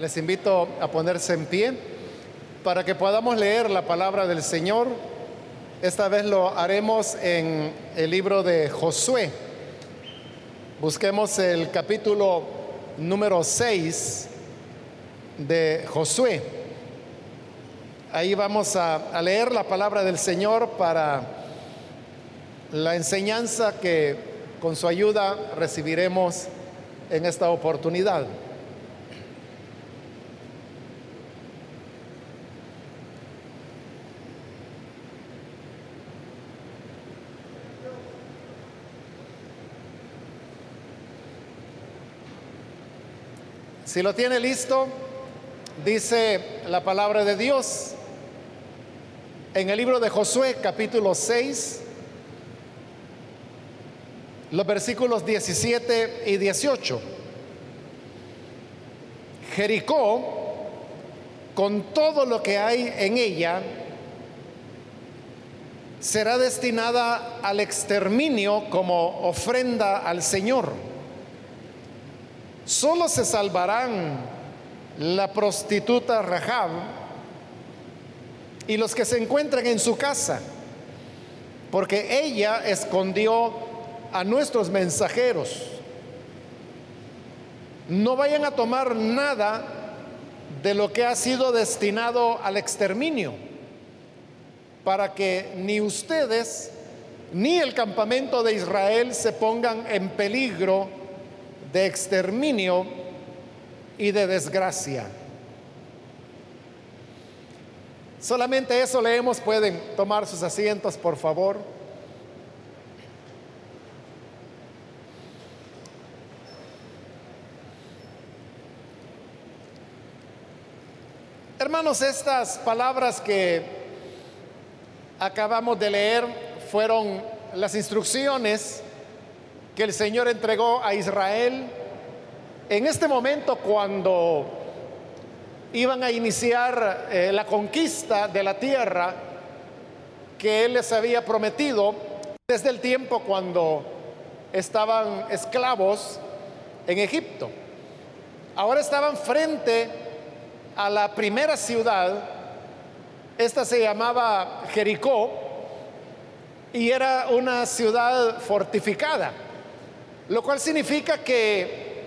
Les invito a ponerse en pie para que podamos leer la palabra del Señor. Esta vez lo haremos en el libro de Josué. Busquemos el capítulo número 6 de Josué. Ahí vamos a, a, leer la palabra del Señor para la enseñanza que con su ayuda recibiremos en esta oportunidad. Si lo tiene listo, dice la palabra de Dios en el libro de Josué capítulo 6, los versículos 17 y 18. Jericó, con todo lo que hay en ella, será destinada al exterminio como ofrenda al Señor Solo se salvarán la prostituta Rahab y los que se encuentran en su casa, porque ella escondió a nuestros mensajeros. No vayan a tomar nada de lo que ha sido destinado al exterminio, para que ni ustedes ni el campamento de Israel se pongan en peligro de exterminio y de desgracia. Solamente eso leemos, pueden tomar sus asientos, por favor. Hermanos, estas palabras que acabamos de leer fueron las instrucciones que el Señor entregó a Israel en este momento cuando iban a iniciar eh, la conquista de la tierra que Él les había prometido desde el tiempo cuando estaban esclavos en Egipto. Ahora estaban frente a la primera ciudad, esta se llamaba Jericó, y era una ciudad fortificada lo cual significa que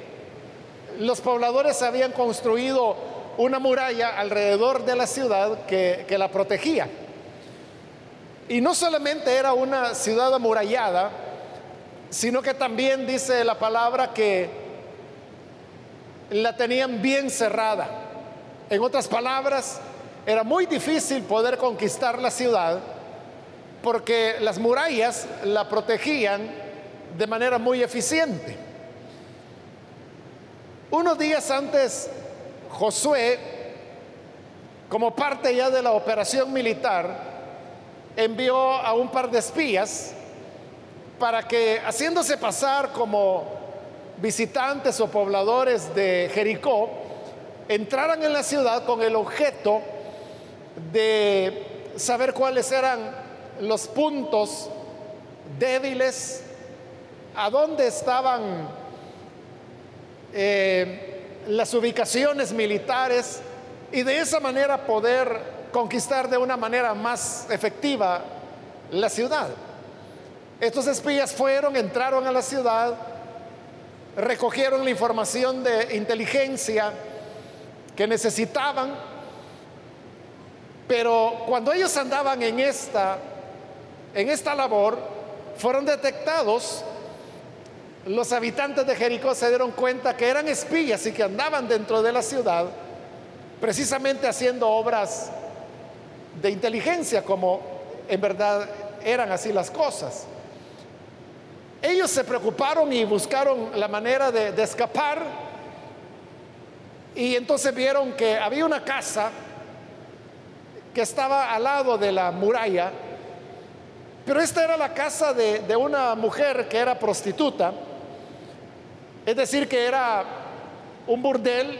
los pobladores habían construido una muralla alrededor de la ciudad que, la protegía. Y no solamente era una ciudad amurallada, sino que también dice la palabra que la tenían bien cerrada. En otras palabras, era muy difícil poder conquistar la ciudad porque las murallas la protegían de manera muy eficiente. Unos días antes, Josué, como parte ya de la operación militar, envió a un par de espías para que, haciéndose pasar como visitantes o pobladores de Jericó, entraran en la ciudad con el objeto de saber cuáles eran los puntos débiles a dónde estaban eh, las ubicaciones militares y de esa manera poder conquistar de una manera más efectiva la ciudad. Estos espías fueron, entraron a la ciudad, recogieron la información de inteligencia que necesitaban, pero cuando ellos andaban en esta en esta labor fueron detectados los habitantes de Jericó se dieron cuenta que eran espías y que andaban dentro de la ciudad precisamente haciendo obras de inteligencia, como en verdad eran así las cosas. Ellos se preocuparon y buscaron la manera de, escapar y entonces vieron que había una casa que estaba al lado de la muralla, pero esta era la casa de una mujer que era prostituta es decir, que era un burdel,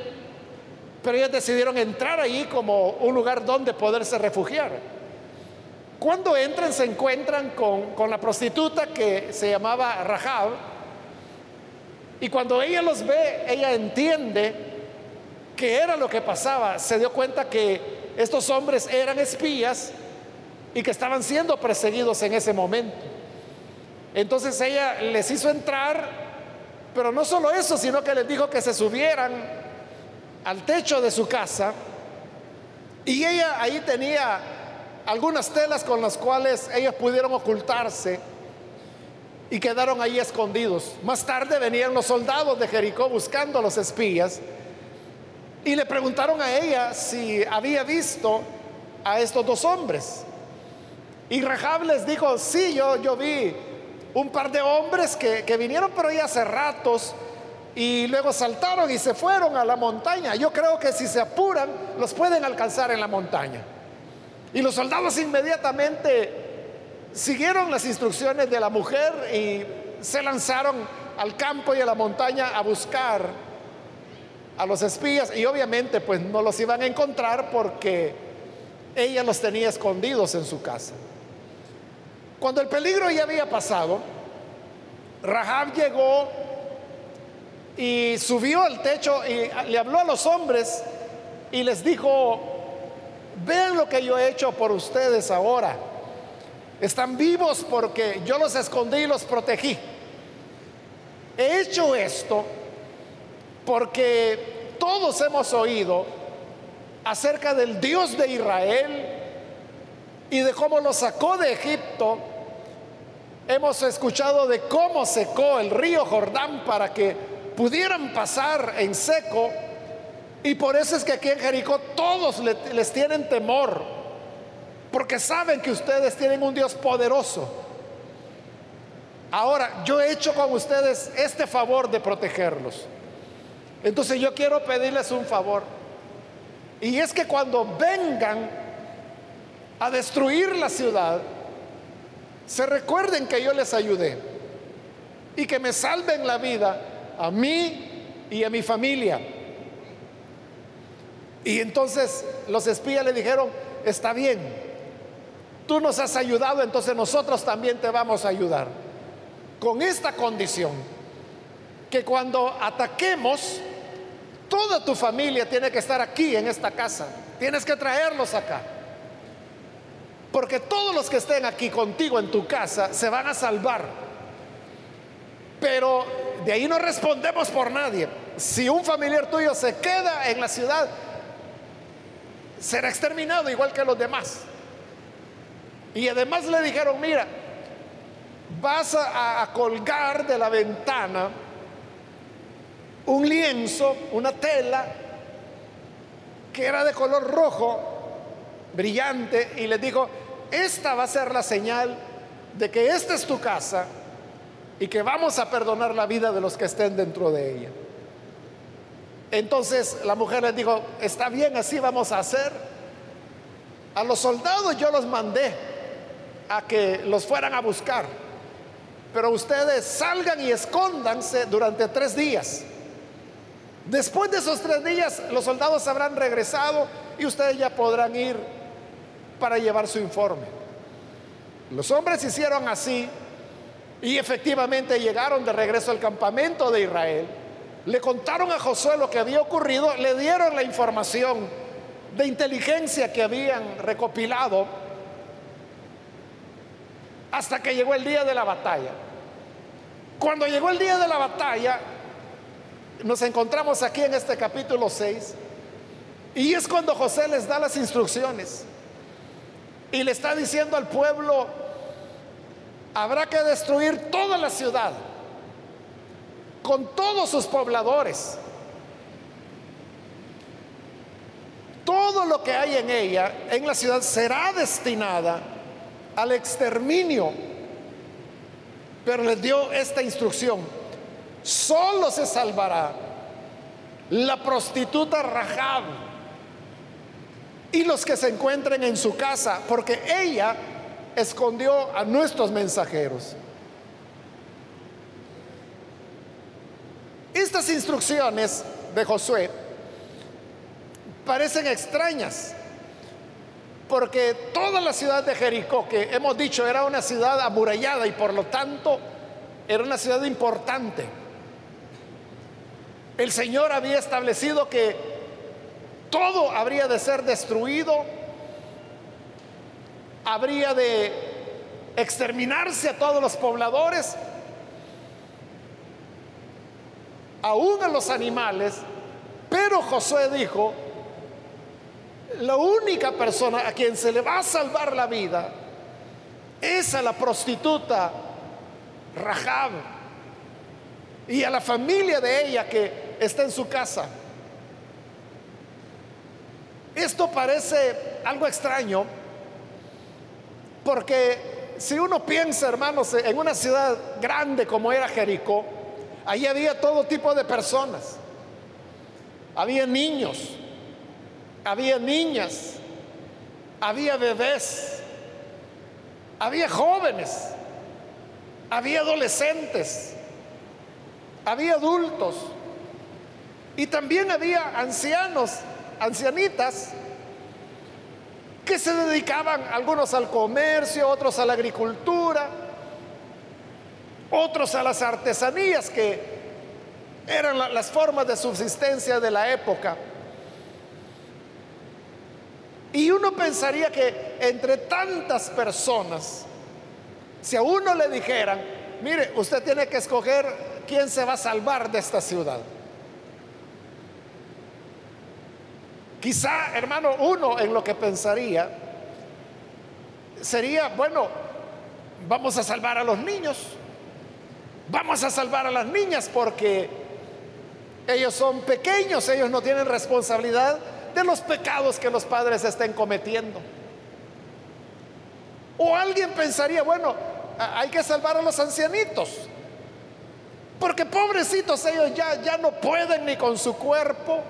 pero ellos decidieron entrar ahí como un lugar donde poderse refugiar. Cuando entran se encuentran con, la prostituta que se llamaba Rahab, y cuando ella los ve, ella entiende qué era lo que pasaba, se dio cuenta que estos hombres eran espías y que estaban siendo perseguidos en ese momento. Entonces ella les hizo entrar, pero no solo eso, sino que les dijo que se subieran al techo de su casa y ella ahí tenía algunas telas con las cuales ellos pudieron ocultarse y quedaron ahí escondidos. Más tarde venían los soldados de Jericó buscando a los espías y le preguntaron a ella si había visto a estos dos hombres. Y Rahab les dijo, sí, yo, yo vi un par de hombres que, que vinieron pero ya hace ratos y luego saltaron y se fueron a la montaña. Yo creo que si se apuran, los pueden alcanzar en la montaña. Y los soldados inmediatamente siguieron las instrucciones de la mujer y se lanzaron al campo y a la montaña a buscar a los espías. Y obviamente pues no los iban a encontrar porque ella los tenía escondidos en su casa. Cuando el peligro ya había pasado, Rahab llegó y subió al techo y le habló a los hombres y les dijo, vean lo que yo he hecho por ustedes ahora. Están vivos porque yo los escondí y los protegí. He hecho esto porque todos hemos oído acerca del Dios de Israel y de cómo lo sacó de Egipto. Hemos escuchado de cómo secó el río Jordán para que pudieran pasar en seco. Y por eso es que aquí en Jericó todos les tienen temor, porque saben que ustedes tienen un Dios poderoso. Ahora, yo he hecho con ustedes este favor de protegerlos. Entonces yo quiero pedirles un favor. Y es que cuando vengan a destruir la ciudad, se recuerden que yo les ayudé y que me salven la vida a mí y a mi familia. Y entonces los espías le dijeron, está bien, tú nos has ayudado, entonces nosotros también te vamos a ayudar. Con esta condición, que cuando ataquemos, toda tu familia tiene que estar aquí en esta casa, tienes que traerlos acá. Porque todos los que estén aquí contigo en tu casa se van a salvar. Pero de ahí no respondemos por nadie. Si un familiar tuyo se queda en la ciudad, será exterminado igual que los demás. Y además le dijeron, mira, vas a, colgar de la ventana un lienzo, una tela, que era de color rojo, brillante, y les dijo, esta va a ser la señal de que esta es tu casa y que vamos a perdonar la vida de los que estén dentro de ella. Entonces la mujer les dijo, está bien, así vamos a hacer. A los soldados yo los mandé a que los fueran a buscar, pero ustedes salgan y escóndanse durante tres días. Después de esos tres días los soldados habrán regresado y ustedes ya podrán ir para llevar su informe. Los hombres hicieron así y efectivamente llegaron de regreso al campamento de Israel, le contaron a Josué lo que había ocurrido, le dieron la información de inteligencia que habían recopilado hasta que llegó el día de la batalla. Cuando llegó el día de la batalla, nos encontramos aquí en este capítulo 6, y es cuando José les da las instrucciones y le está diciendo al pueblo, habrá que destruir toda la ciudad con todos sus pobladores. Todo lo que hay en ella, en la ciudad, será destinada al exterminio. Pero les dio esta instrucción. Solo se salvará la prostituta Rahab y los que se encuentren en su casa, porque ella escondió a nuestros mensajeros. Estas instrucciones de Josué parecen extrañas, porque toda la ciudad de Jericó, que hemos dicho era una ciudad amurallada y por lo tanto era una ciudad importante, el Señor había establecido que todo habría de ser destruido, habría de exterminarse a todos los pobladores, aún a los animales, pero Josué dijo, la única persona a quien se le va a salvar la vida es a la prostituta Rahab y a la familia de ella que está en su casa. Esto parece algo extraño porque si uno piensa, hermanos, en una ciudad grande como era Jericó, allí había todo tipo de personas. Había niños, había niñas, había bebés, había jóvenes, había adolescentes, había adultos y también había ancianos, ancianitas, que se dedicaban algunos al comercio, otros a la agricultura, otros a las artesanías, que eran las formas de subsistencia de la época. Y uno pensaría que entre tantas personas, si a uno le dijeran, mire, usted tiene que escoger quién se va a salvar de esta ciudad. Quizá, hermano, uno en lo que pensaría sería, bueno, vamos a salvar a los niños, vamos a salvar a las niñas porque ellos son pequeños, ellos no tienen responsabilidad de los pecados que los padres estén cometiendo. O alguien pensaría, bueno, hay que salvar a los ancianitos, porque pobrecitos ellos ya, ya no pueden ni con su cuerpo.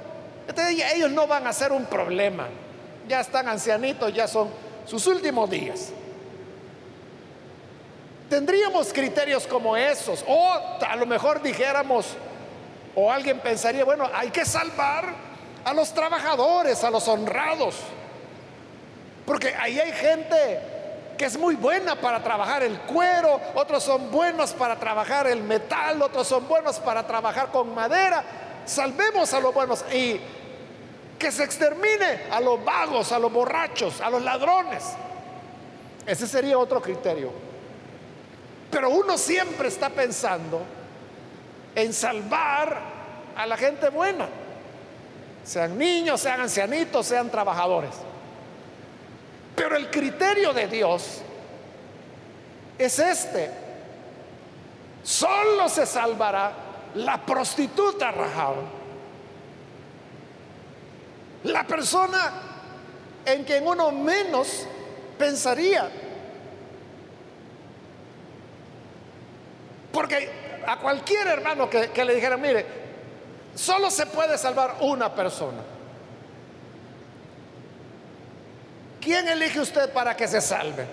Ellos no van a ser un problema. Ya están ancianitos, ya son sus últimos días. Tendríamos criterios como esos. O a lo mejor dijéramos, o alguien pensaría, bueno, hay que salvar a los trabajadores, a los honrados. Porque ahí hay gente que es muy buena para trabajar el cuero, otros son buenos para trabajar el metal, otros son buenos para trabajar con madera. Salvemos a los buenos y que se extermine a los vagos, a los borrachos, a los ladrones. Ese sería otro criterio. Pero uno siempre está pensando en salvar a la gente buena sean niños, sean ancianitos, sean trabajadores. Pero el criterio de Dios es este. Solo se salvará la prostituta Rahab. La persona en quien uno menos pensaría. Porque a cualquier hermano que, que le dijera, mire, Solo se puede salvar una persona. ¿Quién elige usted para que se salve?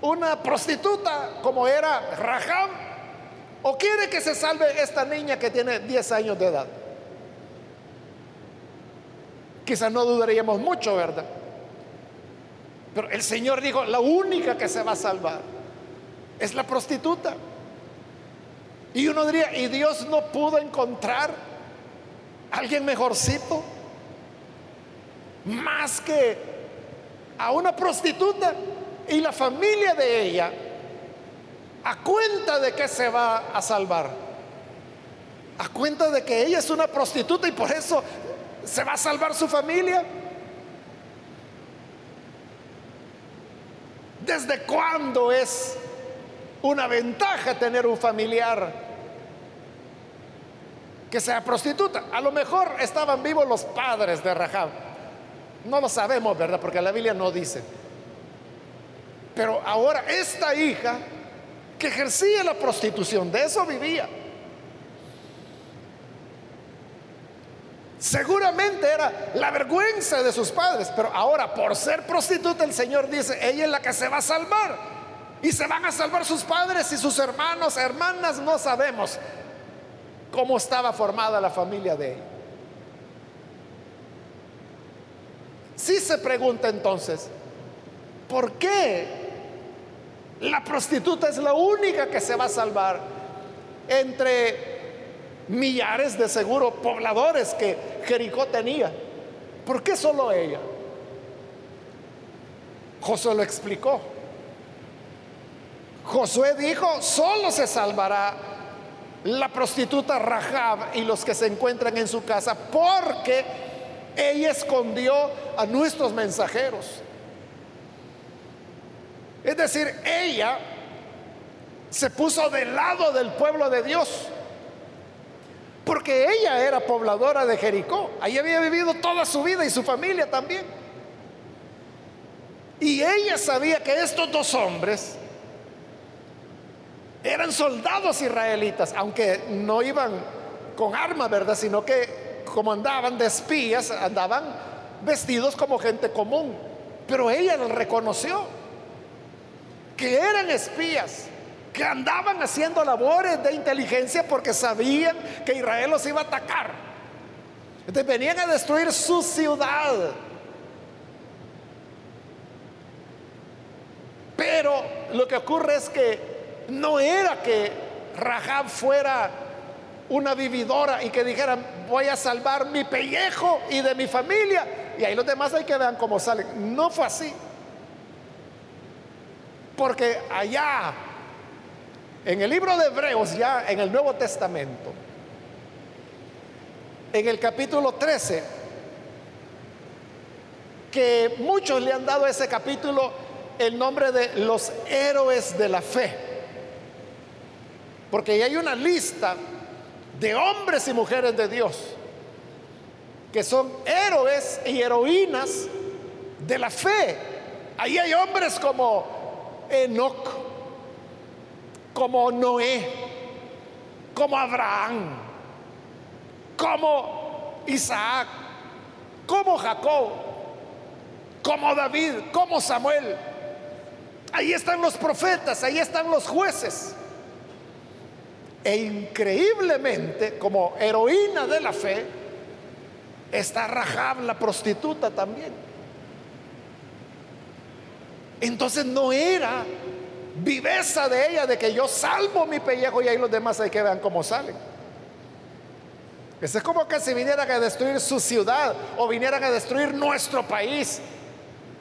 ¿Una prostituta como era Raham? ¿O quiere que se salve esta niña que tiene 10 años de edad? Quizás no dudaríamos mucho, ¿verdad? Pero el Señor dijo, la única que se va a salvar es la prostituta. Y uno diría, ¿y Dios no pudo encontrar alguien mejorcito, más que a una prostituta y la familia de ella, a cuenta de que se va a salvar, a cuenta de que ella es una prostituta y por eso se va a salvar su familia. ¿Desde cuándo es una ventaja tener un familiar que sea prostituta. A lo mejor estaban vivos los padres de Rahab. No lo sabemos, ¿verdad? Porque la Biblia no dice. Pero ahora esta hija que ejercía la prostitución, de eso vivía. Seguramente era la vergüenza de sus padres, pero ahora por ser prostituta el Señor dice, ella es la que se va a salvar. Y se van a salvar sus padres y sus hermanos, hermanas, no sabemos cómo estaba formada la familia de ella. Si se pregunta entonces, ¿por qué la prostituta es la única que se va a salvar entre millares de seguro pobladores que Jericó tenía? ¿Por qué solo ella? Josué lo explicó. Josué dijo, solo se salvará la prostituta Rahab y los que se encuentran en su casa, porque ella escondió a nuestros mensajeros. Es decir, ella se puso del lado del pueblo de Dios, porque ella era pobladora de Jericó, ahí había vivido toda su vida y su familia también. Y ella sabía que estos dos hombres eran soldados israelitas, aunque no iban con armas, ¿verdad? Sino que como andaban de espías, andaban vestidos como gente común. Pero ella los reconoció, que eran espías, que andaban haciendo labores de inteligencia porque sabían que Israel los iba a atacar. Entonces venían a destruir su ciudad. Pero lo que ocurre es que no era que Rahab fuera una vividora y que dijera, voy a salvar mi pellejo y de mi familia. Y ahí los demás hay que vean cómo salen. No fue así. Porque allá, en el libro de Hebreos, ya en el Nuevo Testamento, en el capítulo 13, que muchos le han dado a ese capítulo el nombre de los héroes de la fe. Porque ahí hay una lista de hombres y mujeres de Dios que son héroes y heroínas de la fe. Ahí hay hombres como Enoch, como Noé, como Abraham, como Isaac, como Jacob, como David, como Samuel. Ahí están los profetas, ahí están los jueces. E increíblemente, como heroína de la fe, está Rahab, la prostituta también. Entonces no era viveza de ella de que yo salvo mi pellejo y ahí los demás hay que vean cómo salen. Es como que si vinieran a destruir su ciudad o vinieran a destruir nuestro país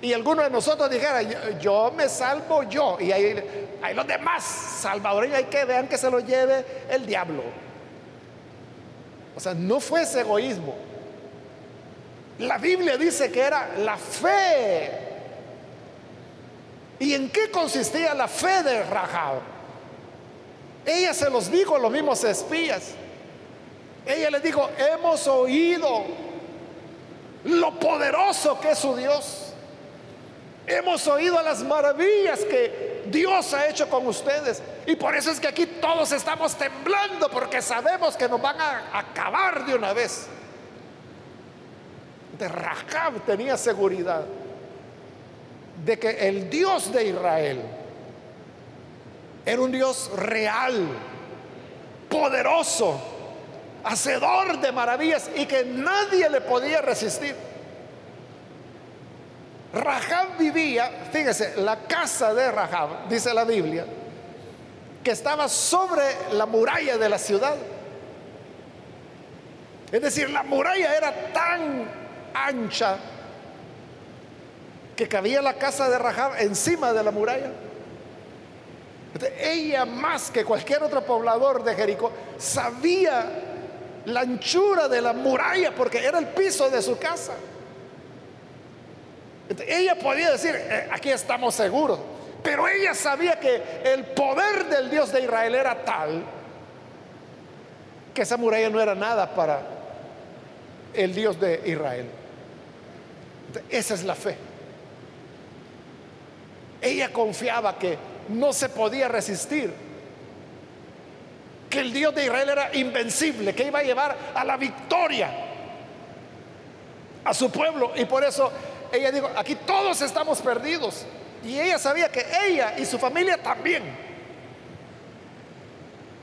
y alguno de nosotros dijera, yo, me salvo yo, y ahí, hay los demás salvadoreños hay que vean que se lo lleve el diablo. O sea, no fue ese egoísmo. La Biblia dice que era la fe. ¿Y en qué consistía la fe de Rahab? Ella se los dijo a los mismos espías. Ella les dijo, hemos oído lo poderoso que es su Dios. Hemos oído las maravillas que Dios ha hecho con ustedes. Y por eso es que aquí todos estamos temblando porque sabemos que nos van a acabar de una vez. De Rahab tenía seguridad de que el Dios de Israel era un Dios real, poderoso, hacedor de maravillas y que nadie le podía resistir. Rahab vivía, fíjese, la casa de Rahab, dice la Biblia, que estaba sobre la muralla de la ciudad. Es decir, la muralla era tan ancha que cabía la casa de Rahab encima de la muralla. ella más que cualquier otro poblador de Jericó sabía la anchura de la muralla porque era el piso de su casa. Ella podía decir, eh, aquí estamos seguros, pero ella sabía que el poder del Dios de Israel era tal que esa muralla no era nada para el Dios de Israel. Esa es la fe. Ella confiaba que no se podía resistir, que el Dios de Israel era invencible, que iba a llevar a la victoria a su pueblo. Y por eso ella dijo, aquí todos estamos perdidos. Y ella sabía que ella y su familia también.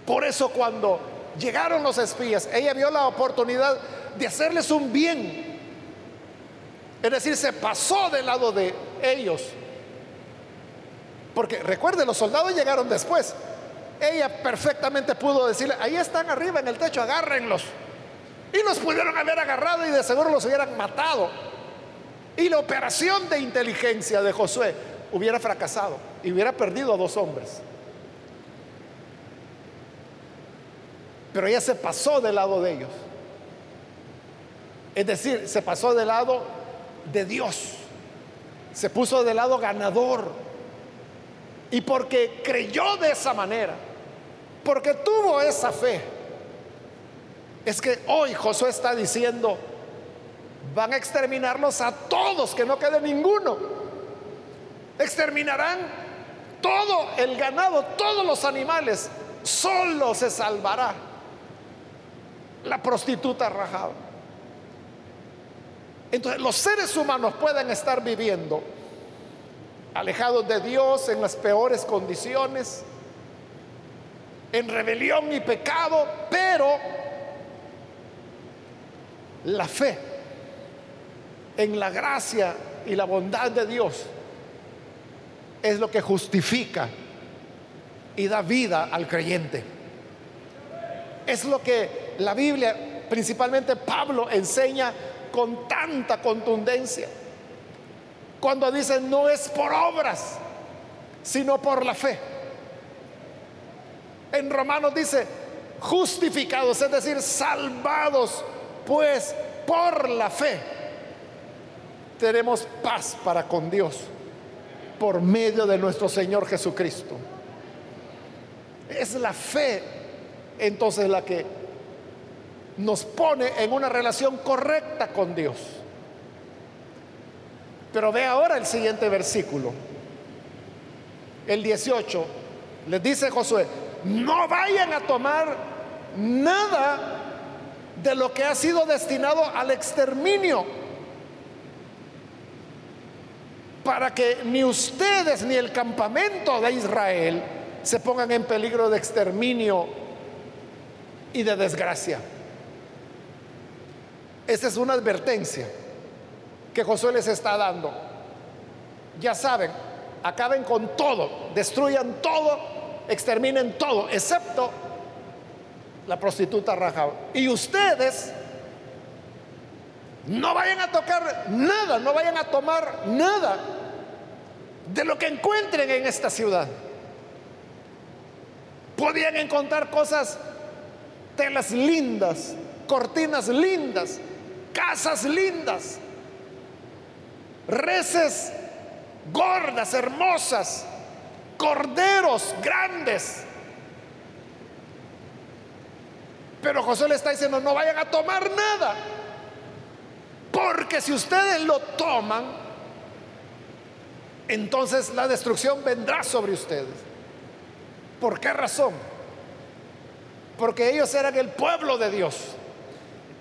Por eso cuando llegaron los espías, ella vio la oportunidad de hacerles un bien. Es decir, se pasó del lado de ellos. Porque recuerde, los soldados llegaron después. Ella perfectamente pudo decirle, ahí están arriba en el techo, agárrenlos. Y los pudieron haber agarrado y de seguro los hubieran matado. Y la operación de inteligencia de Josué hubiera fracasado y hubiera perdido a dos hombres. Pero ella se pasó del lado de ellos. Es decir, se pasó del lado de Dios. Se puso del lado ganador. Y porque creyó de esa manera, porque tuvo esa fe, es que hoy Josué está diciendo, van a exterminarlos a todos, que no quede ninguno. Exterminarán todo el ganado, todos los animales, solo se salvará la prostituta rajada. Entonces los seres humanos pueden estar viviendo alejados de Dios en las peores condiciones, en rebelión y pecado, pero la fe en la gracia y la bondad de Dios es lo que justifica y da vida al creyente. Es lo que la Biblia, principalmente Pablo, enseña con tanta contundencia. Cuando dice no es por obras, sino por la fe. En Romanos dice justificados, es decir, salvados, pues por la fe tenemos paz para con Dios por medio de nuestro Señor Jesucristo. Es la fe entonces la que nos pone en una relación correcta con Dios. Pero ve ahora el siguiente versículo, el 18. Les dice Josué, no vayan a tomar nada de lo que ha sido destinado al exterminio, para que ni ustedes ni el campamento de Israel se pongan en peligro de exterminio y de desgracia. Esa es una advertencia que Josué les está dando. Ya saben, acaben con todo, destruyan todo, exterminen todo, excepto la prostituta Rahab. Y ustedes no vayan a tocar nada, no vayan a tomar nada de lo que encuentren en esta ciudad. Podían encontrar cosas, telas lindas, cortinas lindas, casas lindas, reses gordas, hermosas, corderos grandes. Pero José le está diciendo, no vayan a tomar nada. Porque si ustedes lo toman, entonces la destrucción vendrá sobre ustedes. ¿Por qué razón? Porque ellos eran el pueblo de Dios.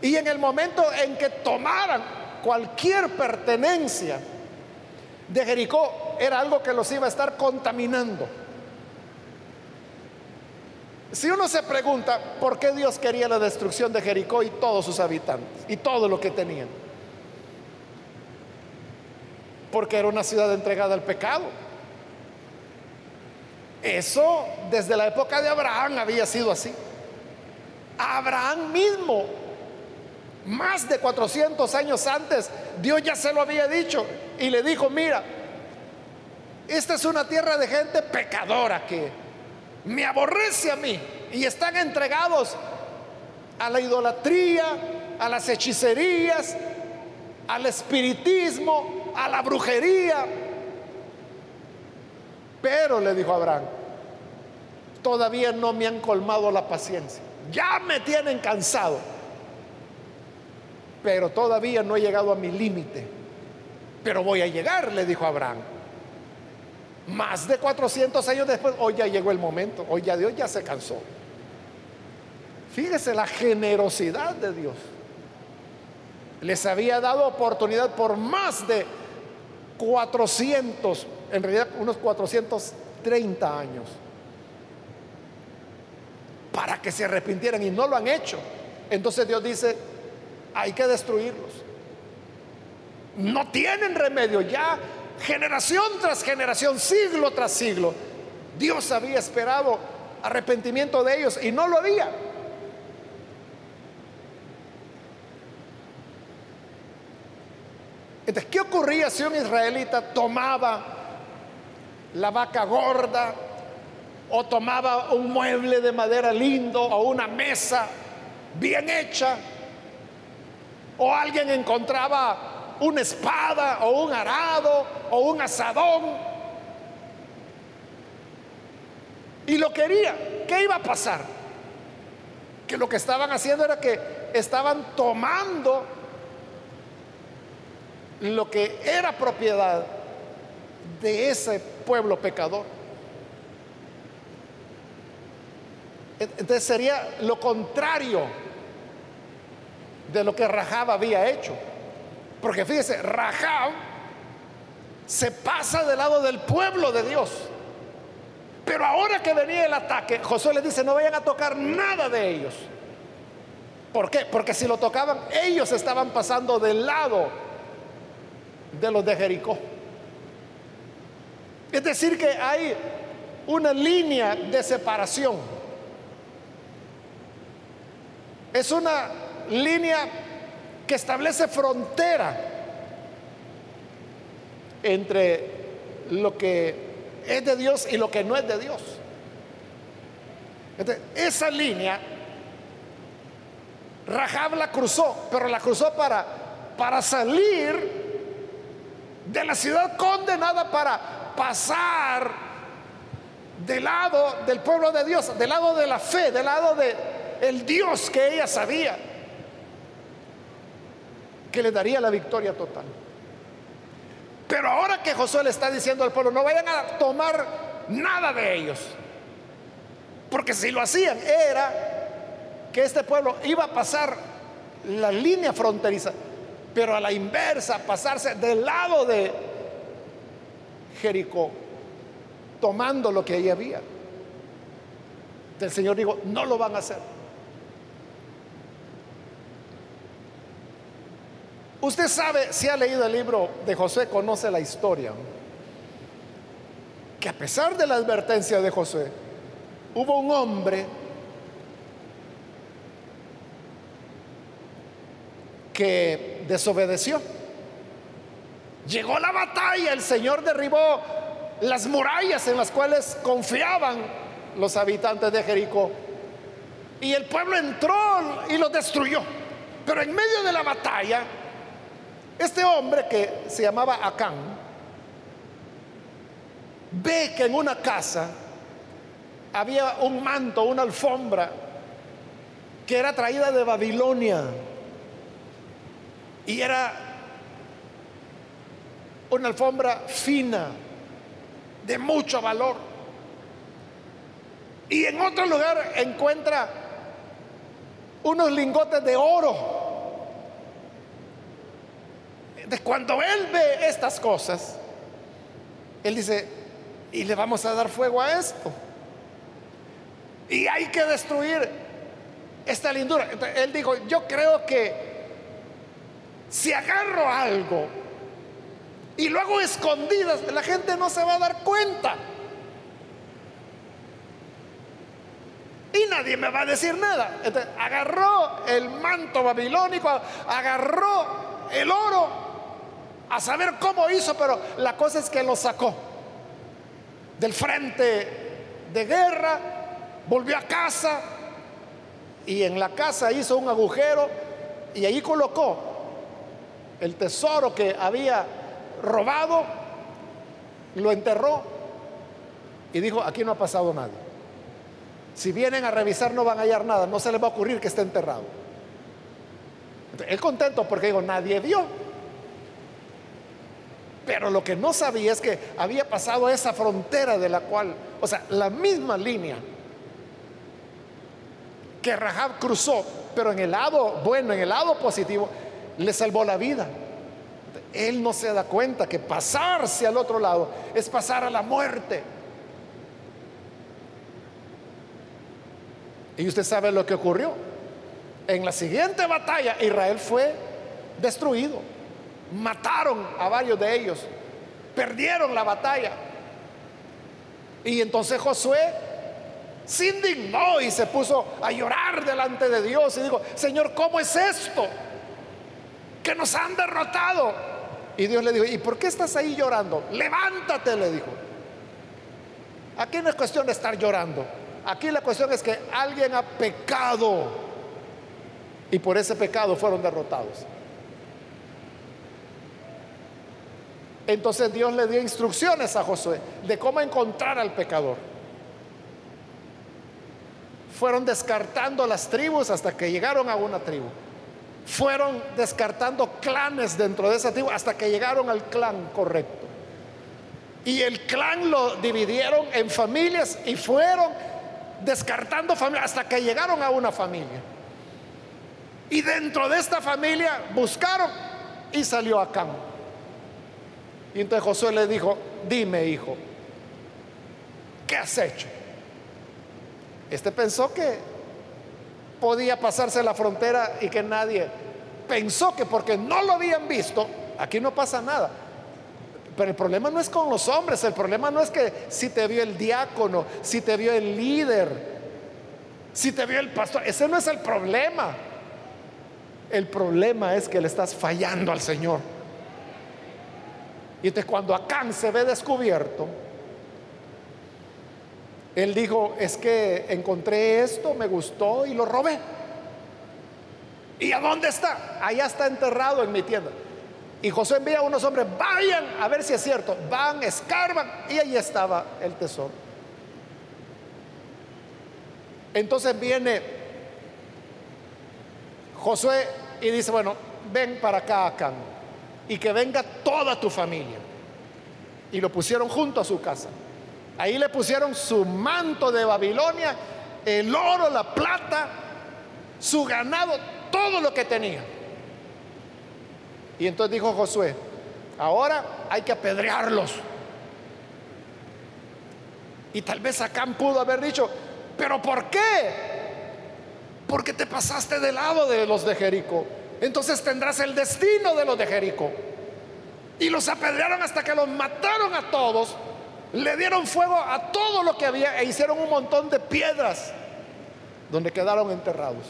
Y en el momento en que tomaran cualquier pertenencia de Jericó, era algo que los iba a estar contaminando. Si uno se pregunta por qué Dios quería la destrucción de Jericó y todos sus habitantes y todo lo que tenían, porque era una ciudad entregada al pecado. Eso desde la época de Abraham había sido así. Abraham mismo más de 400 años antes, Dios ya se lo había dicho y le dijo, mira, esta es una tierra de gente pecadora que me aborrece a mí y están entregados a la idolatría, a las hechicerías, al espiritismo, a la brujería. Pero le dijo Abraham, todavía no me han colmado la paciencia, ya me tienen cansado pero todavía no he llegado a mi límite. Pero voy a llegar, le dijo Abraham. Más de 400 años después, hoy ya llegó el momento, hoy ya Dios ya se cansó. Fíjese la generosidad de Dios. Les había dado oportunidad por más de 400, en realidad unos 430 años, para que se arrepintieran y no lo han hecho. Entonces Dios dice, hay que destruirlos. No tienen remedio ya, generación tras generación, siglo tras siglo. Dios había esperado arrepentimiento de ellos y no lo había. Entonces, ¿qué ocurría si un israelita tomaba la vaca gorda o tomaba un mueble de madera lindo o una mesa bien hecha o alguien encontraba una espada o un arado o un asadón y lo quería, ¿qué iba a pasar? Que lo que estaban haciendo era que estaban tomando lo que era propiedad de ese pueblo pecador. Entonces sería lo contrario de lo que Rahab había hecho. Porque fíjese, Rahab se pasa del lado del pueblo de Dios. Pero ahora que venía el ataque, Josué le dice, no vayan a tocar nada de ellos. ¿Por qué? Porque si lo tocaban, ellos estaban pasando del lado de los de Jericó. Es decir, que hay una línea de separación. Es una línea que establece frontera entre lo que es de Dios y lo que no es de Dios. esa línea, Rahab la cruzó, pero la cruzó para, para salir de la ciudad condenada para pasar del lado del pueblo de Dios, del lado de la fe, del lado de el Dios que ella sabía que le daría la victoria total. Pero ahora que Josué le está diciendo al pueblo, no vayan a tomar nada de ellos. Porque si lo hacían era que este pueblo iba a pasar la línea fronteriza, pero a la inversa, pasarse del lado de Jericó, tomando lo que ahí había. El Señor dijo, no lo van a hacer. Usted sabe, si ha leído el libro de José, conoce la historia, que a pesar de la advertencia de José, hubo un hombre que desobedeció. Llegó la batalla, el Señor derribó las murallas en las cuales confiaban los habitantes de Jericó. Y el pueblo entró y lo destruyó. Pero en medio de la batalla, este hombre que se llamaba Acán ve que en una casa había un manto, una alfombra que era traída de Babilonia y era una alfombra fina, de mucho valor. Y en otro lugar encuentra unos lingotes de oro cuando él ve estas cosas, él dice, y le vamos a dar fuego a esto. Y hay que destruir esta lindura. él dijo, yo creo que si agarro algo y lo hago escondidas, la gente no se va a dar cuenta. Y nadie me va a decir nada. Entonces, agarró el manto babilónico, agarró el oro a saber cómo hizo, pero la cosa es que lo sacó del frente de guerra, volvió a casa y en la casa hizo un agujero y ahí colocó el tesoro que había robado, lo enterró y dijo, aquí no ha pasado nadie. Si vienen a revisar no van a hallar nada, no se les va a ocurrir que esté enterrado. Él contento porque digo, nadie vio. Pero lo que no sabía es que había pasado esa frontera de la cual, o sea, la misma línea que Rahab cruzó, pero en el lado bueno, en el lado positivo, le salvó la vida. Él no se da cuenta que pasarse al otro lado es pasar a la muerte. Y usted sabe lo que ocurrió. En la siguiente batalla Israel fue destruido mataron a varios de ellos, perdieron la batalla. Y entonces Josué se indignó y se puso a llorar delante de Dios y dijo, Señor, ¿cómo es esto? Que nos han derrotado. Y Dios le dijo, ¿y por qué estás ahí llorando? Levántate, le dijo. Aquí no es cuestión de estar llorando. Aquí la cuestión es que alguien ha pecado y por ese pecado fueron derrotados. Entonces Dios le dio instrucciones a Josué de cómo encontrar al pecador. Fueron descartando las tribus hasta que llegaron a una tribu. Fueron descartando clanes dentro de esa tribu hasta que llegaron al clan correcto. Y el clan lo dividieron en familias y fueron descartando familias hasta que llegaron a una familia. Y dentro de esta familia buscaron y salió Acán. Y entonces Josué le dijo, dime hijo, ¿qué has hecho? Este pensó que podía pasarse la frontera y que nadie pensó que porque no lo habían visto, aquí no pasa nada. Pero el problema no es con los hombres, el problema no es que si te vio el diácono, si te vio el líder, si te vio el pastor, ese no es el problema. El problema es que le estás fallando al Señor. Y entonces cuando Acán se ve descubierto, él dijo, es que encontré esto, me gustó y lo robé. ¿Y a dónde está? Allá está enterrado en mi tienda. Y José envía a unos hombres, vayan a ver si es cierto. Van, escarban y ahí estaba el tesoro. Entonces viene Josué y dice, bueno, ven para acá, Acán y que venga toda tu familia. Y lo pusieron junto a su casa. Ahí le pusieron su manto de Babilonia, el oro, la plata, su ganado, todo lo que tenía. Y entonces dijo Josué, ahora hay que apedrearlos. Y tal vez Acán pudo haber dicho, pero ¿por qué? Porque te pasaste del lado de los de Jericó entonces tendrás el destino de los de Jericó. Y los apedrearon hasta que los mataron a todos, le dieron fuego a todo lo que había e hicieron un montón de piedras donde quedaron enterrados.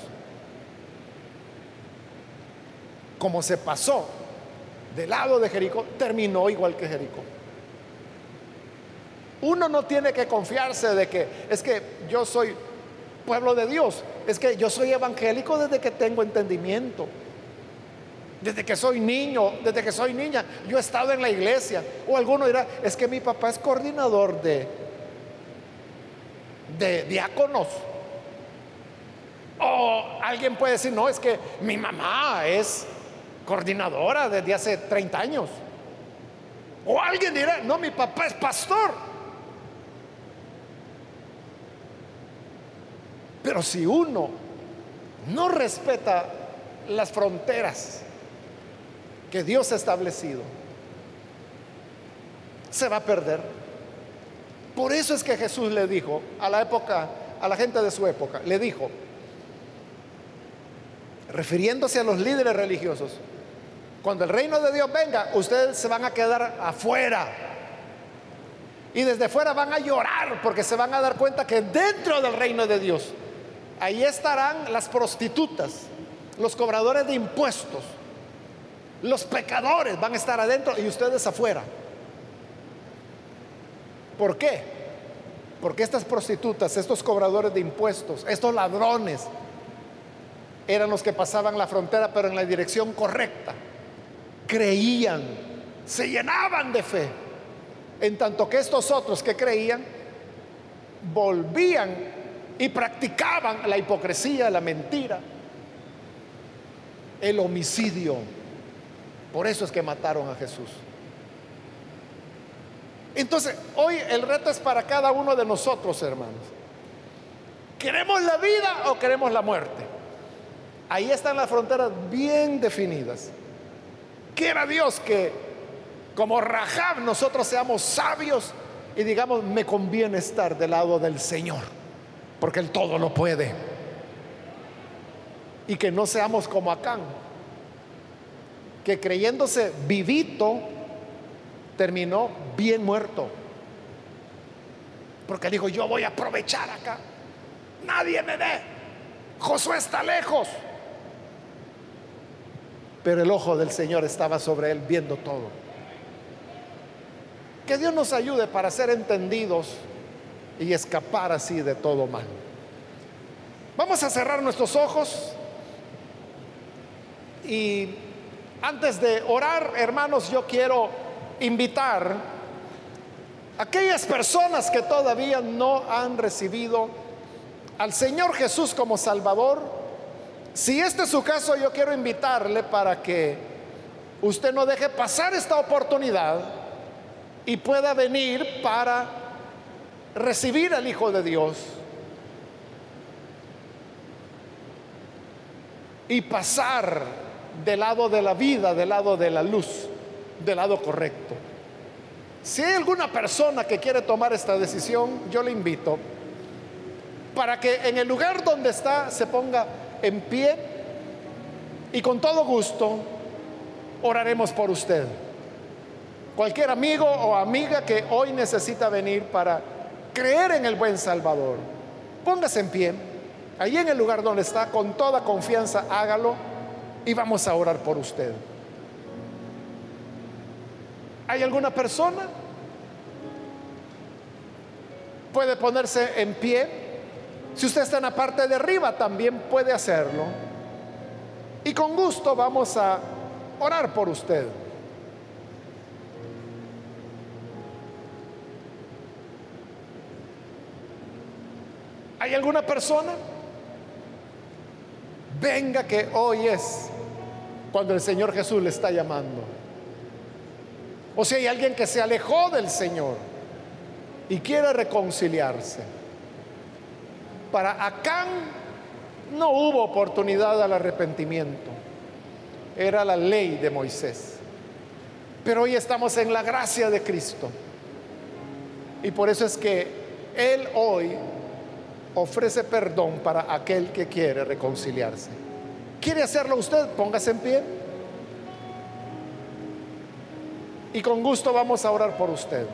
Como se pasó del lado de Jericó, terminó igual que Jericó. Uno no tiene que confiarse de que es que yo soy pueblo de Dios, es que yo soy evangélico desde que tengo entendimiento. Desde que soy niño, desde que soy niña, yo he estado en la iglesia. O alguno dirá, es que mi papá es coordinador de, de diáconos. O alguien puede decir, no, es que mi mamá es coordinadora desde hace 30 años. O alguien dirá, no, mi papá es pastor. Pero si uno no respeta las fronteras que Dios ha establecido, se va a perder. Por eso es que Jesús le dijo a la época, a la gente de su época, le dijo, refiriéndose a los líderes religiosos, cuando el reino de Dios venga, ustedes se van a quedar afuera. Y desde fuera van a llorar porque se van a dar cuenta que dentro del reino de Dios, ahí estarán las prostitutas, los cobradores de impuestos, los pecadores van a estar adentro y ustedes afuera. ¿Por qué? Porque estas prostitutas, estos cobradores de impuestos, estos ladrones, eran los que pasaban la frontera, pero en la dirección correcta. Creían, se llenaban de fe. En tanto que estos otros que creían, volvían y practicaban la hipocresía, la mentira, el homicidio por eso es que mataron a Jesús. Entonces, hoy el reto es para cada uno de nosotros, hermanos. ¿Queremos la vida o queremos la muerte? Ahí están las fronteras bien definidas. Quiera Dios que, como Rahab, nosotros seamos sabios y digamos, me conviene estar del lado del Señor, porque Él todo lo puede. Y que no seamos como Acán, que creyéndose vivito, terminó bien muerto. Porque dijo, yo voy a aprovechar acá. Nadie me ve. Josué está lejos. pero el ojo del Señor estaba sobre él viendo todo. Que Dios nos ayude para ser entendidos y escapar así de todo mal. Vamos a cerrar nuestros ojos y antes de orar, hermanos, yo quiero invitar a aquellas personas que todavía no han recibido al Señor Jesús como Salvador. Si este es su caso, yo quiero invitarle para que usted no deje pasar esta oportunidad y pueda venir para recibir al Hijo de Dios y pasar del lado de la vida, del lado de la luz, del lado correcto. Si hay alguna persona que quiere tomar esta decisión, yo le invito para que en el lugar donde está se ponga en pie y con todo gusto oraremos por usted. Cualquier amigo o amiga que hoy necesita venir para creer en el buen Salvador, póngase en pie, allí en el lugar donde está, con toda confianza, hágalo y vamos a orar por usted. ¿Hay alguna persona? Puede ponerse en pie. Si usted está en la parte de arriba, también puede hacerlo. Y con gusto vamos a orar por usted. ¿Hay alguna persona? Venga que hoy es cuando el Señor Jesús le está llamando. O si hay alguien que se alejó del Señor y quiere reconciliarse. Para Acán no hubo oportunidad al arrepentimiento. Era la ley de Moisés. Pero hoy estamos en la gracia de Cristo. Y por eso es que Él hoy ofrece perdón para aquel que quiere reconciliarse. ¿Quiere hacerlo usted? Póngase en pie. Y con gusto vamos a orar por usted.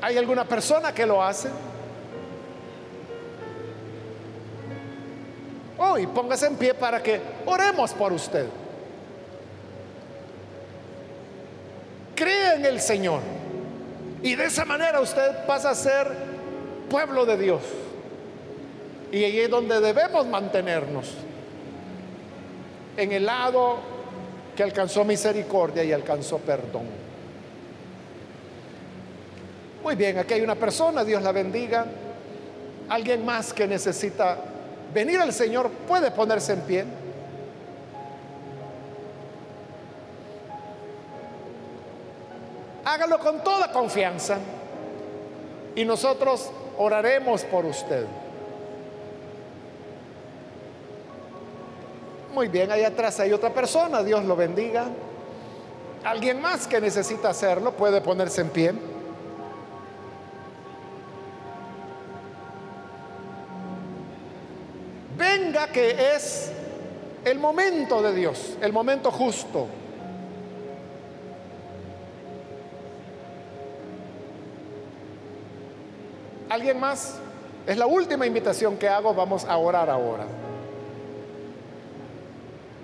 ¿Hay alguna persona que lo hace? Hoy póngase en pie para que oremos por usted. Cree en el Señor. Y de esa manera usted pasa a ser pueblo de Dios. Y ahí es donde debemos mantenernos. En el lado que alcanzó misericordia y alcanzó perdón. Muy bien, aquí hay una persona, Dios la bendiga. Alguien más que necesita venir al Señor puede ponerse en pie. Hágalo con toda confianza y nosotros oraremos por usted. Muy bien, ahí atrás hay otra persona, Dios lo bendiga. Alguien más que necesita hacerlo puede ponerse en pie. Venga que es el momento de Dios, el momento justo. ¿Alguien más? Es la última invitación que hago, vamos a orar ahora.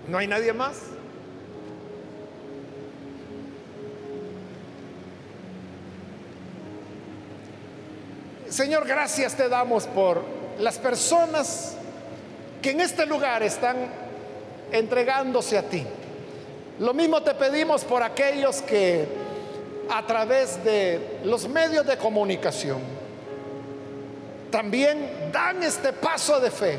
¿No hay nadie más? Señor, gracias te damos por las personas que en este lugar están entregándose a ti. Lo mismo te pedimos por aquellos que a través de los medios de comunicación también dan este paso de fe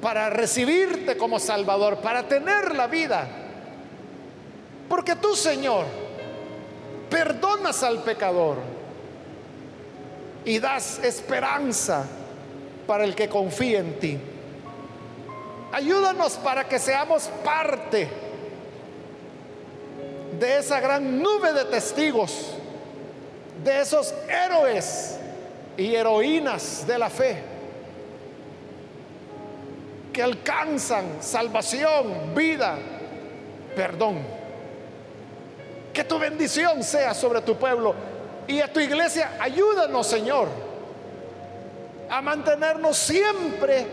para recibirte como Salvador, para tener la vida. Porque tú, Señor, perdonas al pecador y das esperanza para el que confía en ti. Ayúdanos para que seamos parte de esa gran nube de testigos, de esos héroes y heroínas de la fe que alcanzan salvación, vida, perdón. Que tu bendición sea sobre tu pueblo y a tu iglesia. Ayúdanos, Señor, a mantenernos siempre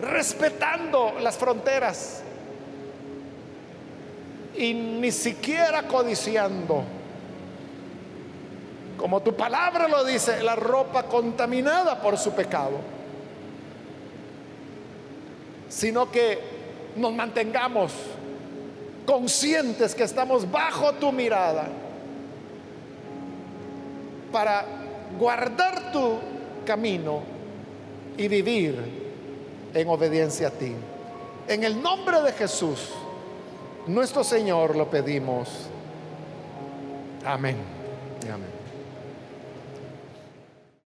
respetando las fronteras y ni siquiera codiciando, como tu palabra lo dice, la ropa contaminada por su pecado, sino que nos mantengamos conscientes que estamos bajo tu mirada para guardar tu camino y vivir en obediencia a ti. En el nombre de Jesús, nuestro Señor, lo pedimos. Amén. Amén.